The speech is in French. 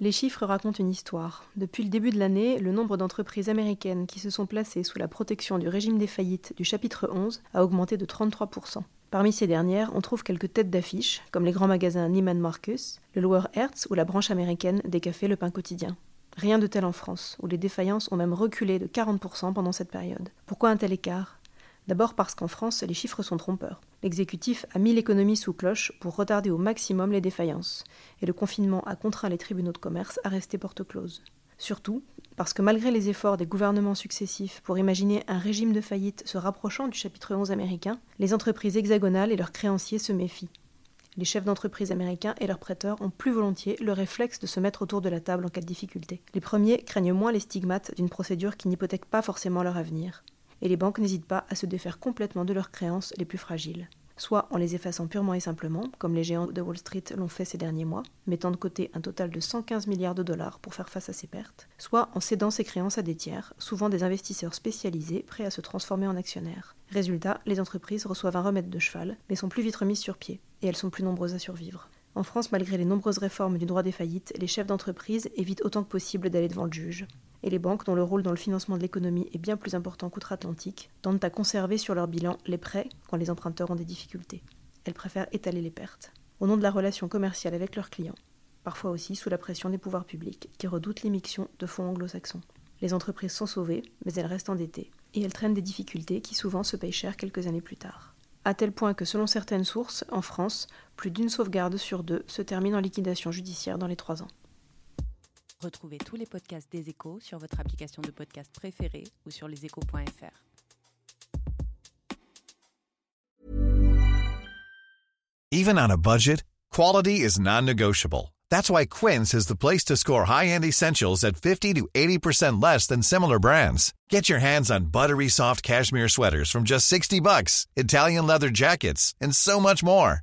Les chiffres racontent une histoire. Depuis le début de l'année, le nombre d'entreprises américaines qui se sont placées sous la protection du régime des faillites du chapitre 11 a augmenté de 33%. Parmi ces dernières, on trouve quelques têtes d'affiche, comme les grands magasins Neiman Marcus, le Lower Hertz ou la branche américaine des cafés Le Pain Quotidien. Rien de tel en France, où les défaillances ont même reculé de 40% pendant cette période. Pourquoi un tel écart? D'abord parce qu'en France, les chiffres sont trompeurs. L'exécutif a mis l'économie sous cloche pour retarder au maximum les défaillances, et le confinement a contraint les tribunaux de commerce à rester porte close. Surtout parce que malgré les efforts des gouvernements successifs pour imaginer un régime de faillite se rapprochant du chapitre 11 américain, les entreprises hexagonales et leurs créanciers se méfient. Les chefs d'entreprise américains et leurs prêteurs ont plus volontiers le réflexe de se mettre autour de la table en cas de difficulté. Les premiers craignent moins les stigmates d'une procédure qui n'hypothèque pas forcément leur avenir et les banques n'hésitent pas à se défaire complètement de leurs créances les plus fragiles soit en les effaçant purement et simplement, comme les géants de Wall Street l'ont fait ces derniers mois, mettant de côté un total de 115 milliards de dollars pour faire face à ces pertes, soit en cédant ces créances à des tiers, souvent des investisseurs spécialisés prêts à se transformer en actionnaires. Résultat, les entreprises reçoivent un remède de cheval, mais sont plus vite remises sur pied, et elles sont plus nombreuses à survivre. En France, malgré les nombreuses réformes du droit des faillites, les chefs d'entreprise évitent autant que possible d'aller devant le juge et les banques, dont le rôle dans le financement de l'économie est bien plus important qu'outre-Atlantique, tentent à conserver sur leur bilan les prêts quand les emprunteurs ont des difficultés. Elles préfèrent étaler les pertes, au nom de la relation commerciale avec leurs clients, parfois aussi sous la pression des pouvoirs publics, qui redoutent l'émission de fonds anglo-saxons. Les entreprises sont sauvées, mais elles restent endettées, et elles traînent des difficultés qui souvent se payent cher quelques années plus tard. À tel point que selon certaines sources, en France, plus d'une sauvegarde sur deux se termine en liquidation judiciaire dans les trois ans. Retrouvez tous les podcasts des échos sur votre application de podcast préférée ou sur leséchos.fr. Even on a budget, quality is non-negotiable. That's why Quince is the place to score high-end essentials at 50 to 80% less than similar brands. Get your hands on buttery soft cashmere sweaters from just 60 bucks, Italian leather jackets, and so much more.